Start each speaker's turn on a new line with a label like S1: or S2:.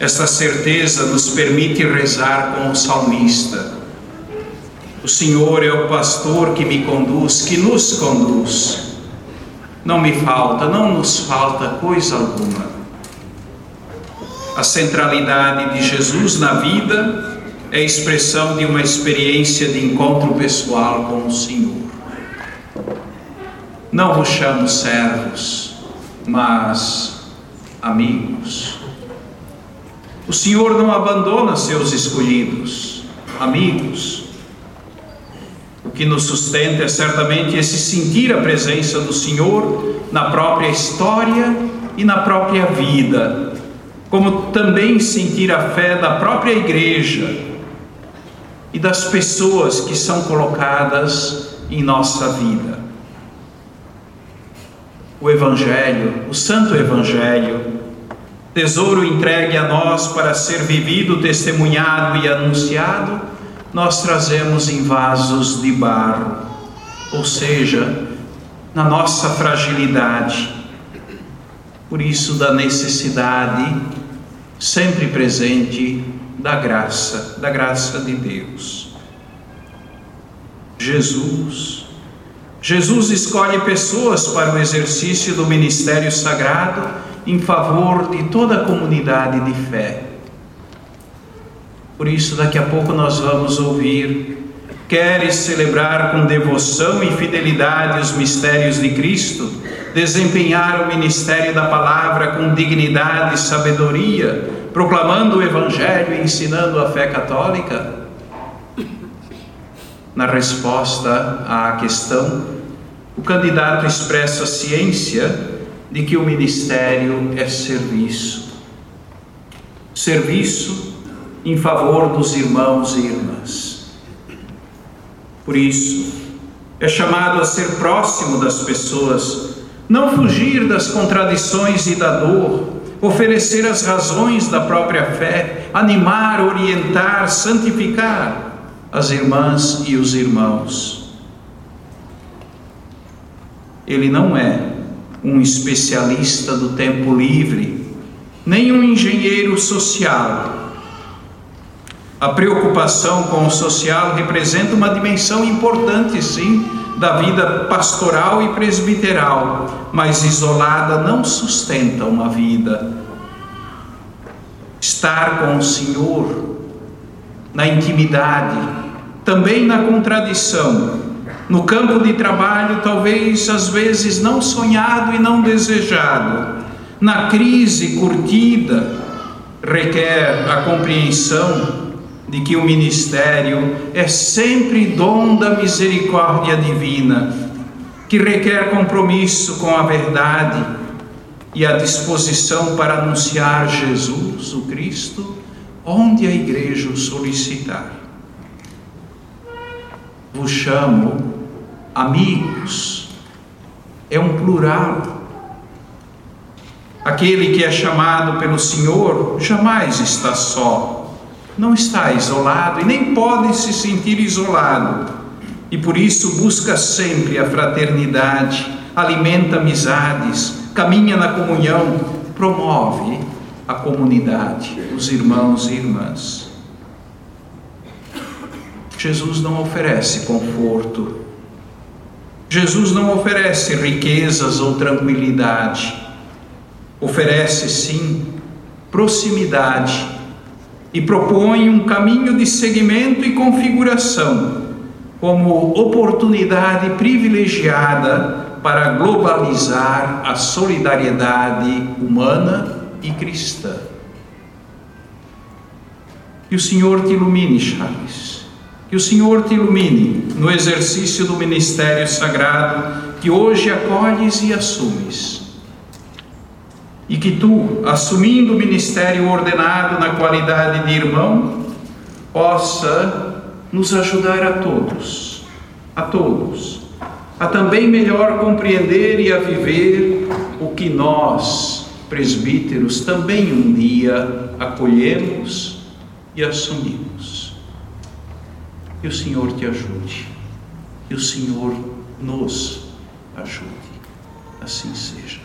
S1: esta certeza nos permite rezar com o salmista. O Senhor é o pastor que me conduz, que nos conduz. Não me falta, não nos falta coisa alguma. A centralidade de Jesus na vida é expressão de uma experiência de encontro pessoal com o Senhor. Não vos chamo servos, mas amigos. O Senhor não abandona seus escolhidos, amigos. O que nos sustenta é certamente esse sentir a presença do Senhor na própria história e na própria vida, como também sentir a fé da própria igreja e das pessoas que são colocadas em nossa vida. O Evangelho, o Santo Evangelho, tesouro entregue a nós para ser vivido, testemunhado e anunciado, nós trazemos em vasos de barro, ou seja, na nossa fragilidade. Por isso, da necessidade sempre presente da graça, da graça de Deus. Jesus. Jesus escolhe pessoas para o exercício do ministério sagrado em favor de toda a comunidade de fé. Por isso, daqui a pouco nós vamos ouvir. Queres celebrar com devoção e fidelidade os mistérios de Cristo? Desempenhar o ministério da palavra com dignidade e sabedoria? proclamando o Evangelho e ensinando a fé católica? Na resposta à questão, o candidato expressa a ciência de que o ministério é serviço. Serviço em favor dos irmãos e irmãs. Por isso, é chamado a ser próximo das pessoas, não fugir das contradições e da dor, oferecer as razões da própria fé, animar, orientar, santificar as irmãs e os irmãos. Ele não é um especialista do tempo livre, nem um engenheiro social. A preocupação com o social representa uma dimensão importante, sim, da vida pastoral e presbiteral, mas isolada não sustenta uma vida. Estar com o Senhor na intimidade, também na contradição, no campo de trabalho, talvez às vezes não sonhado e não desejado, na crise curtida, requer a compreensão de que o ministério é sempre dom da misericórdia divina, que requer compromisso com a verdade e a disposição para anunciar Jesus, o Cristo, onde a igreja o solicitar. Vos chamo amigos, é um plural. Aquele que é chamado pelo Senhor jamais está só não está isolado e nem pode se sentir isolado. E por isso busca sempre a fraternidade, alimenta amizades, caminha na comunhão, promove a comunidade, os irmãos e irmãs. Jesus não oferece conforto. Jesus não oferece riquezas ou tranquilidade. Oferece sim proximidade e propõe um caminho de seguimento e configuração como oportunidade privilegiada para globalizar a solidariedade humana e cristã. Que o Senhor te ilumine, Charles. Que o Senhor te ilumine no exercício do ministério sagrado que hoje acolhes e assumes e que tu, assumindo o ministério ordenado na qualidade de irmão, possa nos ajudar a todos, a todos, a também melhor compreender e a viver o que nós, presbíteros, também um dia acolhemos e assumimos. Que o Senhor te ajude, que o Senhor nos ajude. Assim seja.